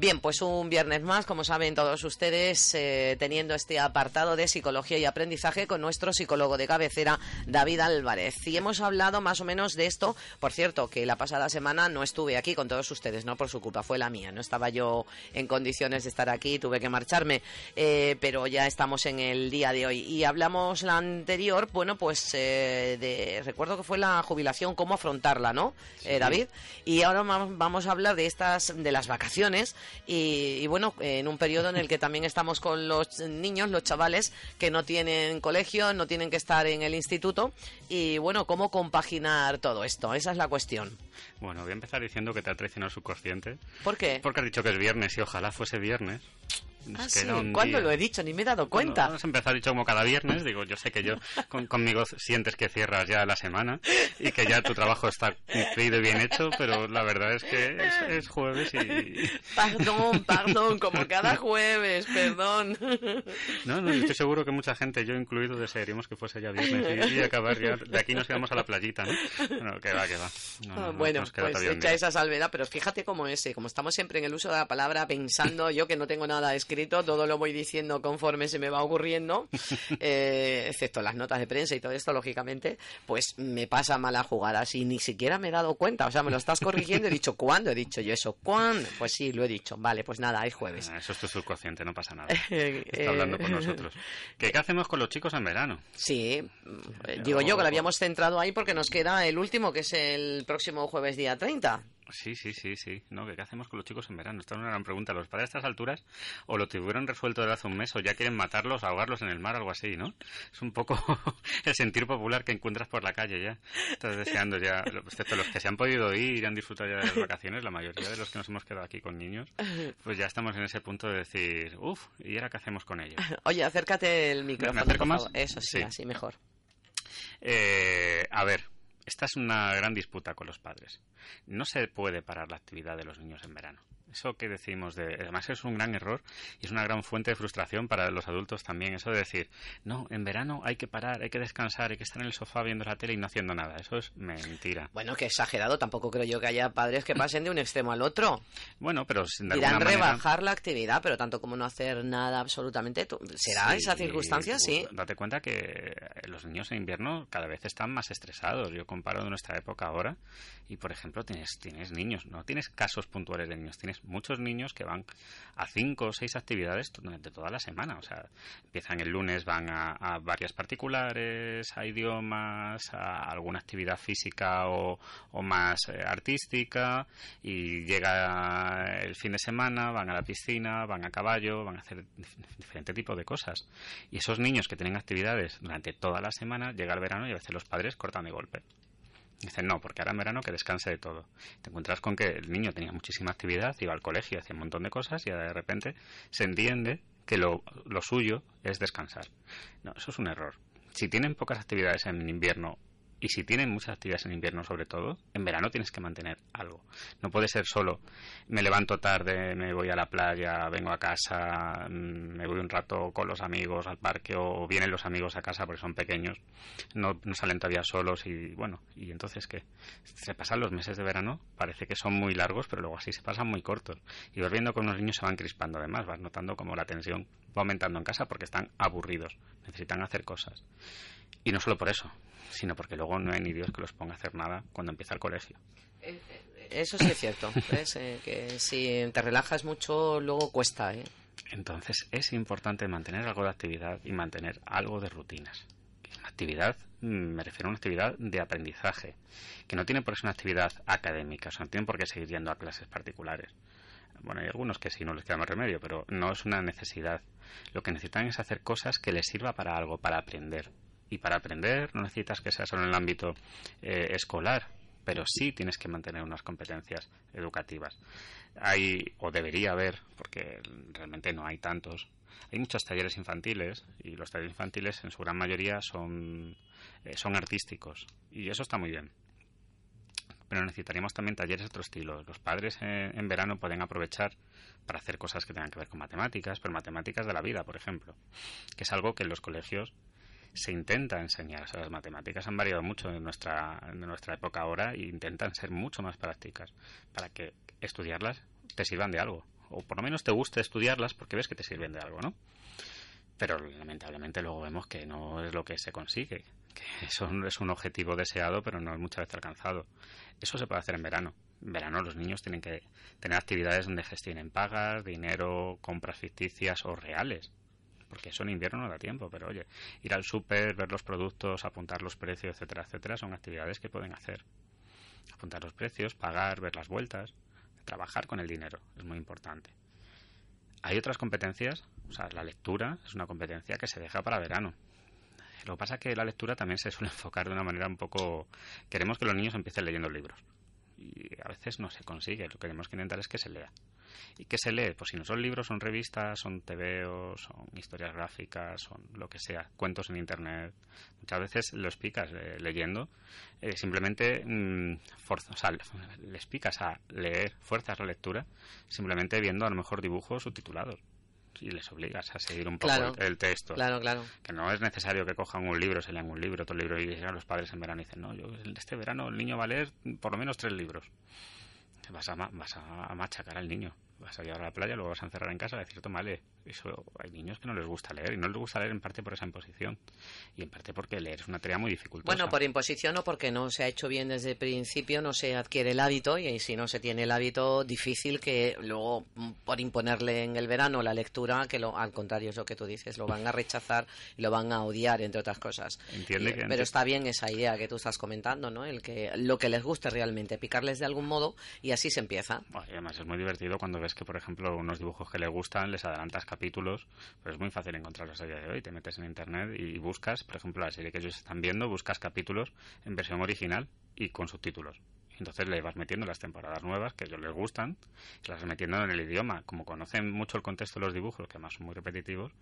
Bien, pues un viernes más, como saben todos ustedes, eh, teniendo este apartado de psicología y aprendizaje con nuestro psicólogo de cabecera, David Álvarez. Y hemos hablado más o menos de esto. Por cierto, que la pasada semana no estuve aquí con todos ustedes, no por su culpa, fue la mía. No estaba yo en condiciones de estar aquí, tuve que marcharme. Eh, pero ya estamos en el día de hoy. Y hablamos la anterior, bueno, pues eh, de, recuerdo que fue la jubilación, cómo afrontarla, ¿no, eh, David? Y ahora vamos a hablar de estas, de las vacaciones y, bueno, en un periodo en el que también estamos con los niños, los chavales que no tienen colegio, no tienen que estar en el instituto y bueno, cómo compaginar todo esto, esa es la cuestión. Bueno, voy a empezar diciendo que te ha traicionado el subconsciente. ¿Por qué? Porque has dicho que es viernes y ojalá fuese viernes. Ah, sí. ¿Cuándo lo he dicho? Ni me he dado cuenta. Bueno, has empezado dicho como cada viernes. Digo, yo sé que yo conmigo sientes que cierras ya la semana y que ya tu trabajo está cumplido y bien hecho, pero la verdad es que es, jueves y... Perdón, perdón, como cada jueves, perdón. No, no, estoy seguro que mucha gente, yo incluido, desearíamos que fuese ya viernes y, acabar ya. De aquí nos quedamos a la playita, ¿no? Bueno, que va, que va. Ah, bueno, pues hecha esa salvedad, pero fíjate cómo es, como estamos siempre en el uso de la palabra pensando, yo que no tengo nada escrito todo lo voy diciendo conforme se me va ocurriendo, eh, excepto las notas de prensa y todo esto, lógicamente, pues me pasa mal a jugar así, ni siquiera me he dado cuenta, o sea, me lo estás corrigiendo, he dicho, ¿cuándo he dicho yo eso? ¿Cuándo? Pues sí, lo he dicho, vale, pues nada, es jueves. Ah, eso es tu subconsciente, no pasa nada. Está hablando con nosotros. ¿Qué, hacemos con los chicos en verano? Sí, digo yo que lo habíamos centrado ahí porque nos queda el último, que es el próximo jueves día 30. Sí, sí, sí, sí. No, ¿qué hacemos con los chicos en verano? Esta es una gran pregunta. Los padres a estas alturas o lo tuvieron resuelto desde hace un mes o ya quieren matarlos, ahogarlos en el mar, algo así, ¿no? Es un poco el sentir popular que encuentras por la calle ya. Estás deseando ya, excepto los que se han podido ir y han disfrutado ya de las vacaciones, la mayoría de los que nos hemos quedado aquí con niños, pues ya estamos en ese punto de decir, uff, ¿y ahora qué hacemos con ellos? Oye, acércate el micrófono. ¿Me acerco más? Eso sí, así mejor. Eh, a ver, esta es una gran disputa con los padres. No se puede parar la actividad de los niños en verano. Eso que decimos de, además es un gran error y es una gran fuente de frustración para los adultos también. Eso de decir, no, en verano hay que parar, hay que descansar, hay que estar en el sofá viendo la tele y no haciendo nada. Eso es mentira. Bueno, que exagerado. Tampoco creo yo que haya padres que pasen de un extremo al otro. Bueno, pero sin de Irán rebajar la actividad, pero tanto como no hacer nada absolutamente. ¿Será esa circunstancia? sí. Date cuenta que los niños en invierno cada vez están más estresados. Yo comparo de nuestra época ahora y, por ejemplo, tienes, tienes niños, no tienes casos puntuales de niños, tienes muchos niños que van a cinco o seis actividades durante toda la semana. O sea, empiezan el lunes, van a, varias particulares, a idiomas, a alguna actividad física o, más eh, artística y llega el fin de semana, van a la piscina, van a caballo, van a hacer diferente tipo de cosas. Y esos niños que tienen actividades durante toda la semana, llega el verano y a veces los padres cortan de golpe. Dicen, no, porque ahora en verano que descanse de todo. Te encuentras con que el niño tenía muchísima actividad, iba al colegio, hacía un montón de cosas y de repente se entiende que lo, lo suyo es descansar. No, eso es un error. Si tienen pocas actividades en invierno y si tienen muchas actividades en invierno sobre todo, en verano tienes que mantener algo. No puede ser solo me levanto tarde, me voy a la playa, vengo a casa, mm, me voy un rato con los amigos al parque o vienen los amigos a casa porque son pequeños, no, no salen todavía solos y bueno, y entonces que se pasan los meses de verano, parece que son muy largos, pero luego así se pasan muy cortos. Y vas viendo que los niños se van crispando además, vas notando como la tensión va aumentando en casa porque están aburridos, necesitan hacer cosas. Y no solo por eso, sino porque luego no hay ni Dios que los ponga a hacer nada cuando empieza el colegio. Eh, eso sí es cierto, eh, que si te relajas mucho luego cuesta. ¿eh? Entonces es importante mantener algo de actividad y mantener algo de rutinas. Actividad, mm, me refiero a una actividad de aprendizaje, que no tiene por qué ser una actividad académica, o sea, no tienen por qué seguir yendo a clases particulares. Bueno, hay algunos que sí, no les queda más remedio, pero no es una necesidad. Lo que necesitan es hacer cosas que les sirva para algo, para aprender. Y para aprender no necesitas que sea solo en el ámbito eh, escolar, pero sí tienes que mantener unas competencias educativas. Hay, o debería haber, porque realmente no hay tantos, hay muchos talleres infantiles y los talleres infantiles en su gran mayoría son, eh, son artísticos y eso está muy bien. Pero necesitaríamos también talleres de otro estilo. Los padres en, en verano pueden aprovechar para hacer cosas que tengan que ver con matemáticas, pero matemáticas de la vida, por ejemplo, que es algo que en los colegios se intenta enseñar. O las matemáticas han variado mucho en nuestra, en nuestra época ahora e intentan ser mucho más prácticas para que estudiarlas te sirvan de algo o por lo menos te guste estudiarlas porque ves que te sirven de algo, ¿no? Pero lamentablemente luego vemos que no es lo que se consigue, que eso es un objetivo deseado pero no es muchas veces alcanzado. Eso se puede hacer en verano. En verano los niños tienen que tener actividades donde gestionen pagas, dinero, compras ficticias o reales porque eso en invierno no da tiempo, pero oye, ir al súper, ver los productos, apuntar los precios, etcétera, etcétera, son actividades que pueden hacer. Apuntar los precios, pagar, ver las vueltas, trabajar con el dinero, es muy importante. Hay otras competencias, o sea, la lectura es una competencia que se deja para verano. Lo que pasa es que la lectura también se suele enfocar de una manera un poco... Queremos que los niños empiecen leyendo libros. Y a veces no se consigue. Lo que tenemos que intentar es que se lea. ¿Y qué se lee? Pues si no son libros, son revistas, son TVOs, son historias gráficas, son lo que sea, cuentos en Internet. Muchas veces los picas eh, leyendo, eh, simplemente mm, o sea, les picas a leer, fuerzas la lectura, simplemente viendo a lo mejor dibujos subtitulados y les obligas a seguir un poco el, texto. Claro, claro. Que no es necesario que cojan un libro, se lean un libro, otro libro y llegan los padres en verano y dicen, no, yo este verano el niño va a leer por lo menos tres libros vas a, vas a machacar al niño. Vas a llevar a la playa, luego vas a encerrar en casa y decir, tómale. Eso, hay niños que no les gusta leer y no les gusta leer en parte por esa imposición y en parte porque leer es una tarea muy dificultosa. Bueno, por imposición o porque no se ha hecho bien desde el principio, no se adquiere el hábito y si no se tiene el hábito, difícil que luego mm, por imponerle en el verano la lectura, que lo, al contrario es lo que tú dices, lo van a rechazar y lo van a odiar, entre otras cosas. Entiende pero está bien esa idea que tú estás comentando, ¿no? El que lo que les guste realmente, picarles de algún modo y así se empieza. además es muy divertido cuando ves que, por ejemplo, unos dibujos que les gustan, les adelantas capítulos, pero es muy fácil encontrarlos a día de hoy. Te metes en internet y buscas, por ejemplo, la serie que ellos están viendo, buscas capítulos en versión original y con subtítulos. Entonces le vas metiendo las temporadas nuevas que a ellos les gustan, y las vas metiendo en el idioma. Como conocen mucho el contexto de los dibujos, que además son muy repetitivos,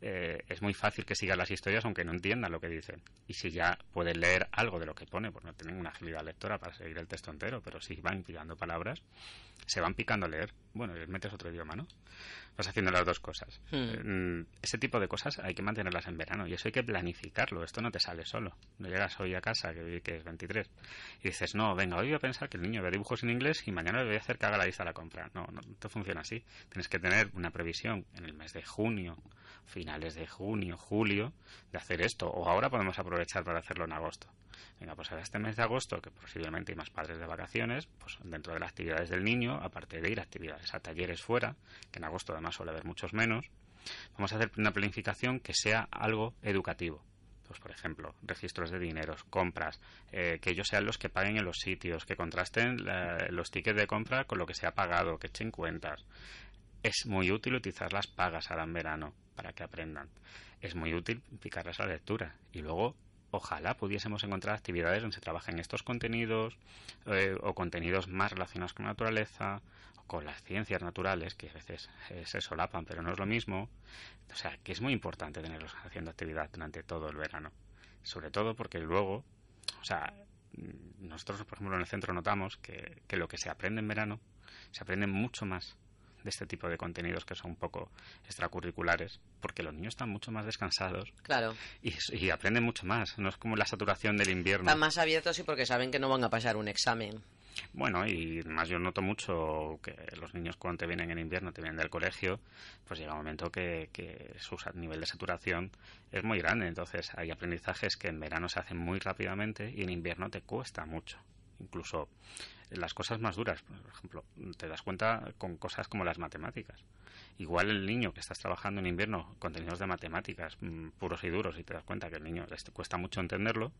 eh, es muy fácil que sigan las historias aunque no entiendan lo que dicen. Y si ya pueden leer algo de lo que pone, pues no tienen una agilidad lectora para seguir el texto entero, pero si van pillando palabras, se van picando a leer. Bueno, metes otro idioma, ¿no? Vas haciendo las dos cosas. Hmm. Eh, ese tipo de cosas hay que mantenerlas en verano y eso hay que planificarlo. Esto no te sale solo. No llegas hoy a casa, que, que es 23, y dices, no, venga, hoy voy a pensar que el niño ve dibujos en inglés y mañana le voy a hacer que haga la lista de la compra. No, no, no funciona así. Tienes que tener una previsión en el mes de junio, finales de junio, julio, de hacer esto. O ahora podemos aprovechar para hacerlo en agosto. Venga, pues ahora este mes de agosto, que posiblemente hay más padres de vacaciones, pues dentro de las actividades del niño, aparte de ir a actividades a talleres fuera, que en agosto además suele haber muchos menos, vamos a hacer una planificación que sea algo educativo. Pues, por ejemplo, registros de dineros, compras, eh, que ellos sean los que paguen en los sitios, que contrasten los tickets de compra con lo que se ha pagado, que echen cuentas. Es muy útil utilizar las pagas ahora en verano para que aprendan. Es muy útil picarles la lectura y luego ojalá pudiésemos encontrar actividades donde se trabajen estos contenidos eh, o contenidos más relacionados con la naturaleza o con las ciencias naturales, que a veces eh, se solapan, pero no es lo mismo. O sea, que es muy importante tenerlos haciendo actividad durante todo el verano. Sobre todo porque luego, o sea, nosotros, por ejemplo, en el centro notamos que, que lo que se aprende en verano se aprende mucho más de este tipo de contenidos que son un poco extracurriculares, porque los niños están mucho más descansados. Claro. Y, aprenden mucho más. No es como la saturación del invierno. Están más abiertos y porque saben que no van a pasar un examen. Bueno, y más yo noto mucho que los niños cuando te vienen en invierno, te vienen del colegio, pues llega un momento que, que su nivel de saturación es muy grande. Entonces hay aprendizajes que en verano se hacen muy rápidamente y en invierno te cuesta mucho. Incluso las cosas más duras, por ejemplo, te das cuenta con cosas como las matemáticas. Igual el niño que estás trabajando en invierno contenidos de matemáticas mm, puros y duros y te das cuenta que el niño le cuesta mucho entenderlo,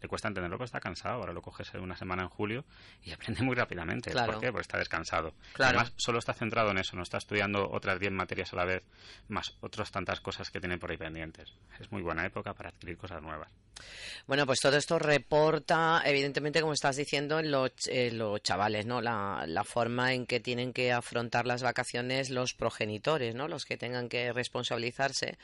le cuesta entenderlo porque está cansado. Ahora lo coges una semana en julio y aprende muy rápidamente. ¿Por qué? Porque está descansado. Además, solo está centrado en eso, no está estudiando otras 10 materias a la vez, más otras tantas cosas que tiene por ahí pendientes. Es muy buena época para adquirir cosas nuevas. Bueno, pues todo esto reporta, evidentemente, como estás diciendo, en los, chavales, ¿no? La, la, forma en que tienen que afrontar las vacaciones los progenitores, ¿no? Los que tengan que responsabilizarse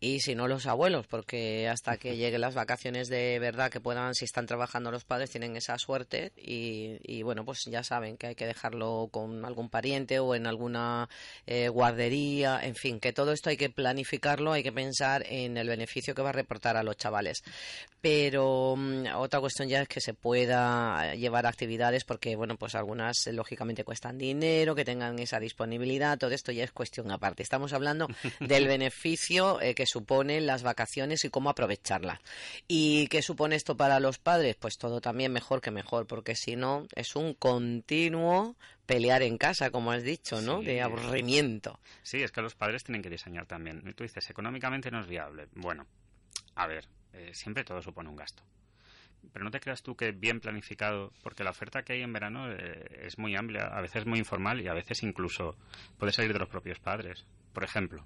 y si no los abuelos, porque hasta que lleguen las vacaciones de verdad que puedan, si están trabajando los padres, tienen esa suerte y, bueno, pues ya saben que hay que dejarlo con algún pariente o en alguna eh, guardería, en fin, que todo esto hay que planificarlo, hay que pensar en el beneficio que va a reportar a los chavales. Pero mm, otra cuestión ya es que se pueda llevar actividades porque, bueno, pues algunas eh, lógicamente cuestan dinero, que tengan esa disponibilidad, todo esto ya es cuestión aparte. Estamos hablando del beneficio eh, que suponen las vacaciones y cómo aprovecharlas. ¿Y qué supone esto para los padres? Pues todo también mejor que mejor, porque si no es un continuo pelear en casa, como has dicho, ¿no? De aburrimiento. Sí, es que los padres tienen que diseñar también. Tú dices, económicamente no es viable. Bueno, a ver, eh, siempre todo supone un gasto. Pero no te creas tú que bien planificado, porque la oferta que hay en verano eh, es muy amplia, a veces muy informal y a veces incluso puede salir de los propios padres. Por ejemplo,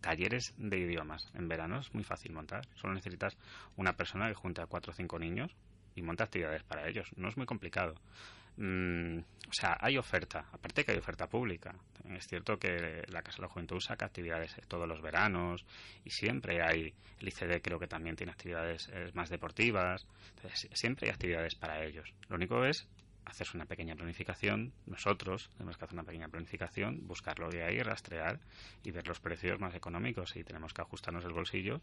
talleres de idiomas. En verano es muy fácil montar. Solo necesitas una persona que junte a cuatro o cinco niños y monta actividades para ellos. No es muy complicado. Mm, o sea, hay oferta, aparte que hay oferta pública. Es cierto que la Casa de la Juventud saca actividades todos los veranos y siempre hay, el ICD creo que también tiene actividades eh, más deportivas, siempre hay actividades para ellos. Lo único es hacerse una pequeña planificación, nosotros tenemos que hacer una pequeña planificación, buscarlo de ahí, rastrear y ver los precios más económicos y tenemos que ajustarnos el bolsillo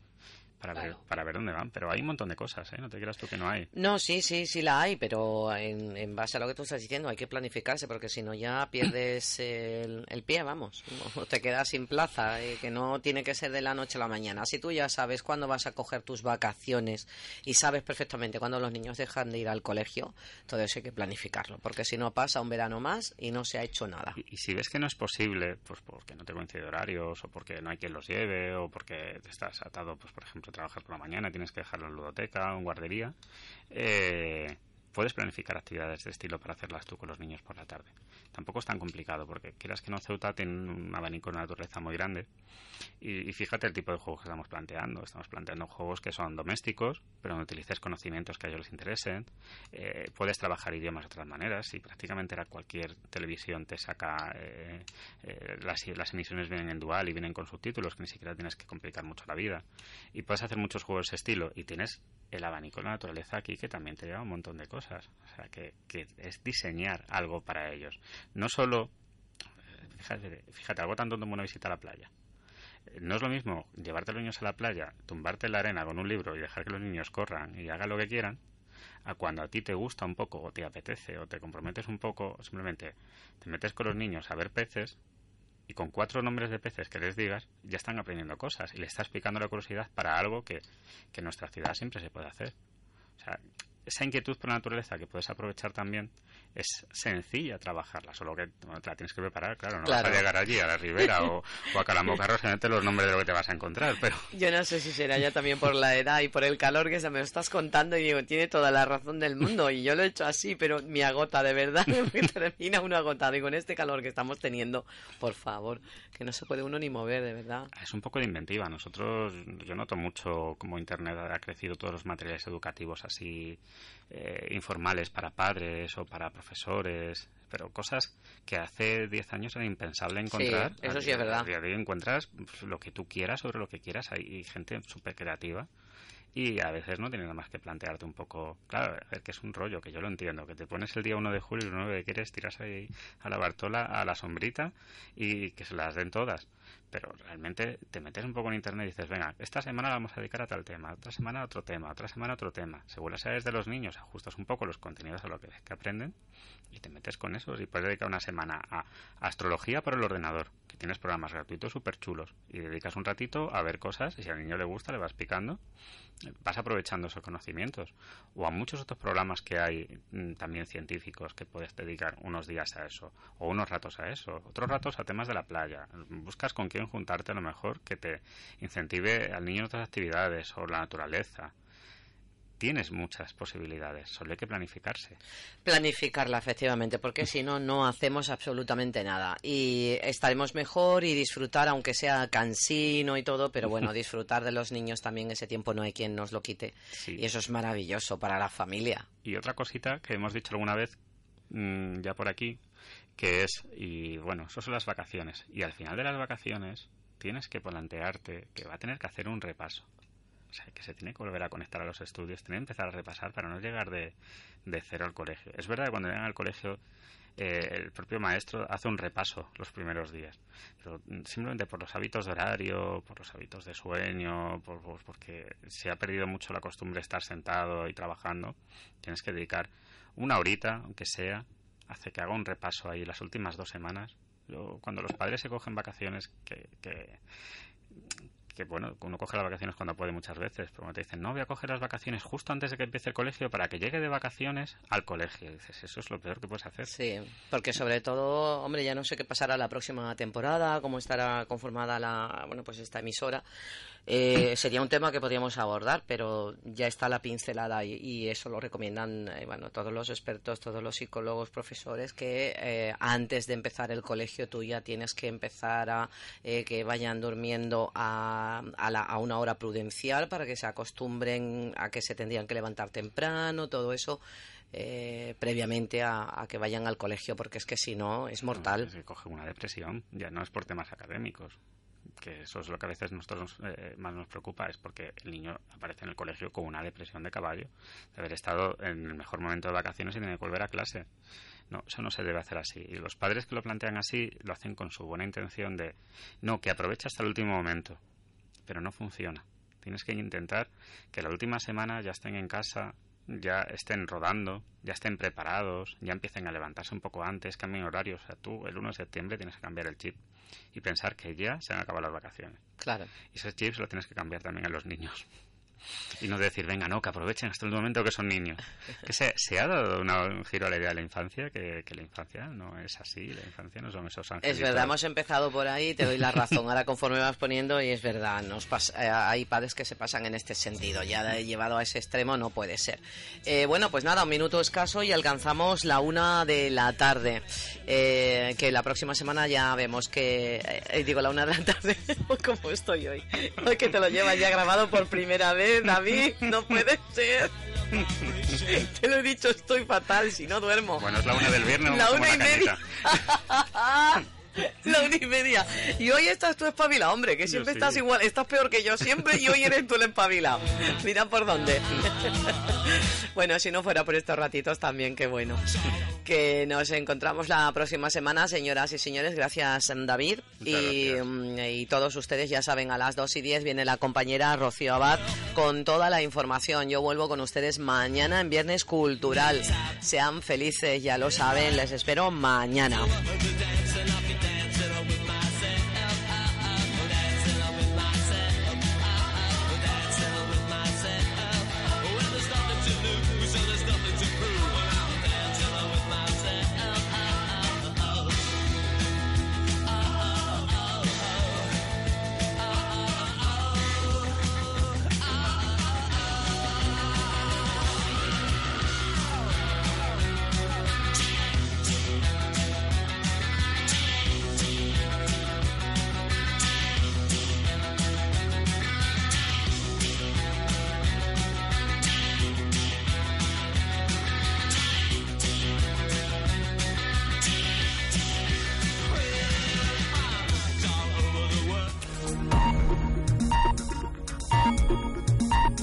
para ver para ver dónde van. Pero hay un montón de cosas, ¿eh? No te creas tú que no hay. No, sí, sí, sí la hay, pero en, base a lo que tú estás diciendo hay que planificarse porque si no ya pierdes el, pie, vamos, o te quedas sin plaza, eh, que no tiene que ser de la noche a la mañana. Si tú ya sabes cuándo vas a coger tus vacaciones y sabes perfectamente cuándo los niños dejan de ir al colegio, todo eso hay que planificar porque si no pasa un verano más y no se ha hecho nada. Y, si ves que no es posible, pues porque no te coincide horarios, o porque no hay quien los lleve, o porque estás atado, pues por ejemplo, trabajas por la mañana, tienes que dejarlo en ludoteca o en guardería, eh, puedes planificar actividades de estilo para hacerlas tú con los niños por la tarde. Tampoco es tan complicado, porque quieras que no, Ceuta tiene un abanico de naturaleza muy grande. Y, fíjate el tipo de juegos que estamos planteando. Estamos planteando juegos que son domésticos, pero no utilices conocimientos que a ellos les interesen. Eh, puedes trabajar idiomas de otras maneras. Y prácticamente era cualquier televisión te saca. Eh, eh, las, las emisiones vienen en dual y vienen con subtítulos, que ni siquiera tienes que complicar mucho la vida. Y puedes hacer muchos juegos de ese estilo. Y tienes el abanico de la naturaleza aquí que también te lleva un montón de cosas. O sea, que, es diseñar algo para ellos. No solo, fíjate, fíjate algo tan tonto como una visita a la playa. No es lo mismo llevarte a los niños a la playa, tumbarte en la arena con un libro y dejar que los niños corran y hagan lo que quieran, a cuando a ti te gusta un poco o te apetece o te comprometes un poco, simplemente te metes con los niños a ver peces y con cuatro nombres de peces que les digas, ya están aprendiendo cosas y le estás picando la curiosidad para algo que, que en nuestra ciudad siempre se puede hacer. O sea, esa inquietud por la naturaleza que puedes aprovechar también es sencilla trabajarla, solo que te la tienes que preparar, claro, no vas a llegar allí a la ribera o, a Calambocarro te los nombres de lo que te vas a encontrar, pero... Yo no sé si será ya también por la edad y por el calor que se me lo estás contando y digo, tiene toda la razón del mundo y yo lo he hecho así, pero me agota, de verdad, me termina uno agotado y con este calor que estamos teniendo, por favor, que no se puede uno ni mover, de verdad. Es un poco de inventiva, nosotros, yo noto mucho como Internet ha crecido todos los materiales educativos así eh, informales para padres o para profesores, pero cosas que hace 10 años era impensable encontrar. Sí, eso sí es verdad. A día de hoy encuentras lo que tú quieras sobre lo que quieras. Hay gente súper creativa y a veces no tienes nada más que plantearte un poco, claro, a ver, que es un rollo, que yo lo entiendo, que te pones el día 1 de julio y lo único que quieres tiras ahí a la Bartola, a la sombrita y que se las den todas pero realmente te metes un poco en internet y dices, venga, esta semana la vamos a dedicar a tal tema, otra semana a otro tema, otra semana a otro tema. Según las edades de los niños, ajustas un poco los contenidos a lo que, que aprenden y te metes con eso. Y puedes dedicar una semana a astrología por el ordenador, que tienes programas gratuitos súper chulos, y dedicas un ratito a ver cosas y si al niño le gusta, le vas picando, vas aprovechando esos conocimientos. O a muchos otros programas que hay mm, también científicos que puedes dedicar unos días a eso, o unos ratos a eso, otros ratos a temas de la playa. Buscas con quién juntarte a lo mejor que te incentive al niño en otras actividades o la naturaleza. Tienes muchas posibilidades, solo hay que planificarse. Planificarla, efectivamente, porque si no, no hacemos absolutamente nada. Y estaremos mejor y disfrutar, aunque sea cansino y todo, pero bueno, disfrutar de los niños también ese tiempo no hay quien nos lo quite. Y eso es maravilloso para la familia. Y otra cosita que hemos dicho alguna vez mm, ya por aquí, que es, y bueno, eso son las vacaciones. Y al final de las vacaciones tienes que plantearte que va a tener que hacer un repaso. O sea, que se tiene que volver a conectar a los estudios, tiene que empezar a repasar para no llegar de, de cero al colegio. Es verdad que cuando llegan al colegio eh, el propio maestro hace un repaso los primeros días. Pero simplemente por los hábitos de horario, por los hábitos de sueño, por, porque se ha perdido mucho la costumbre de estar sentado y trabajando, tienes que dedicar una horita, aunque sea, hace que haga un repaso ahí las últimas dos semanas. cuando los padres se cogen vacaciones, que, que bueno, uno coge las vacaciones cuando puede muchas veces, pero te dicen, no, voy a coger las vacaciones justo antes de que empiece el colegio para que llegue de vacaciones al colegio. dices, eso es lo peor que puedes hacer. Sí, porque sobre todo, hombre, ya no sé qué pasará la próxima temporada, cómo estará conformada la, bueno, pues esta emisora. Eh, sería un tema que podríamos abordar, pero ya está la pincelada y, eso lo recomiendan eh, bueno, todos los expertos, todos los psicólogos, profesores, que eh, antes de empezar el colegio tú ya tienes que empezar a que vayan durmiendo a, a, una hora prudencial para que se acostumbren a que se tendrían que levantar temprano, todo eso. previamente a, que vayan al colegio, porque es que si no es mortal. se coge una depresión, ya no es por temas académicos que eso es lo que a veces nosotros eh, más nos preocupa, es porque el niño aparece en el colegio con una depresión de caballo, de haber estado en el mejor momento de vacaciones y tiene que volver a clase. No, eso no se debe hacer así. Y los padres que lo plantean así lo hacen con su buena intención de, no, que aproveche hasta el último momento, pero no funciona. Tienes que intentar que la última semana ya estén en casa, ya estén rodando, ya estén preparados, ya empiecen a levantarse un poco antes, cambien horarios. O sea, tú el 1 de septiembre tienes que cambiar el chip y pensar que ya se han acabado las vacaciones. Claro. Y esos chips lo tienes que cambiar también a los niños y no decir, venga, no, que aprovechen hasta el momento que son niños. Que se, se ha dado un giro a la idea de la infancia, que, la infancia no es así, la infancia no son esos ángeles. Es verdad, hemos empezado por ahí, te doy la razón. Ahora conforme vas poniendo, y es verdad, nos eh, hay padres que se pasan en este sentido. Ya llevado a ese extremo no puede ser. Eh, bueno, pues nada, un minuto escaso y alcanzamos la una de la tarde. Eh, que la próxima semana ya vemos que, digo, la una de la tarde, ¿cómo estoy hoy? Hoy que te lo llevas ya grabado por primera vez David, no puede ser. Te lo he dicho, estoy fatal si no duermo. Bueno, es la una del viernes. La una y media. La una y media. Y hoy estás tú espabilado, hombre, que siempre estás igual, estás peor que yo siempre y hoy eres tú el espabilado. Mira por dónde. bueno, si no fuera por estos ratitos también, qué bueno. Que nos encontramos la próxima semana, señoras y señores. Gracias, David. Y, mm, y, todos ustedes ya saben, a las 2 y 10 viene la compañera Rocío Abad con toda la información. Yo vuelvo con ustedes mañana en Viernes Cultural. Sean felices, ya lo saben. Les espero mañana.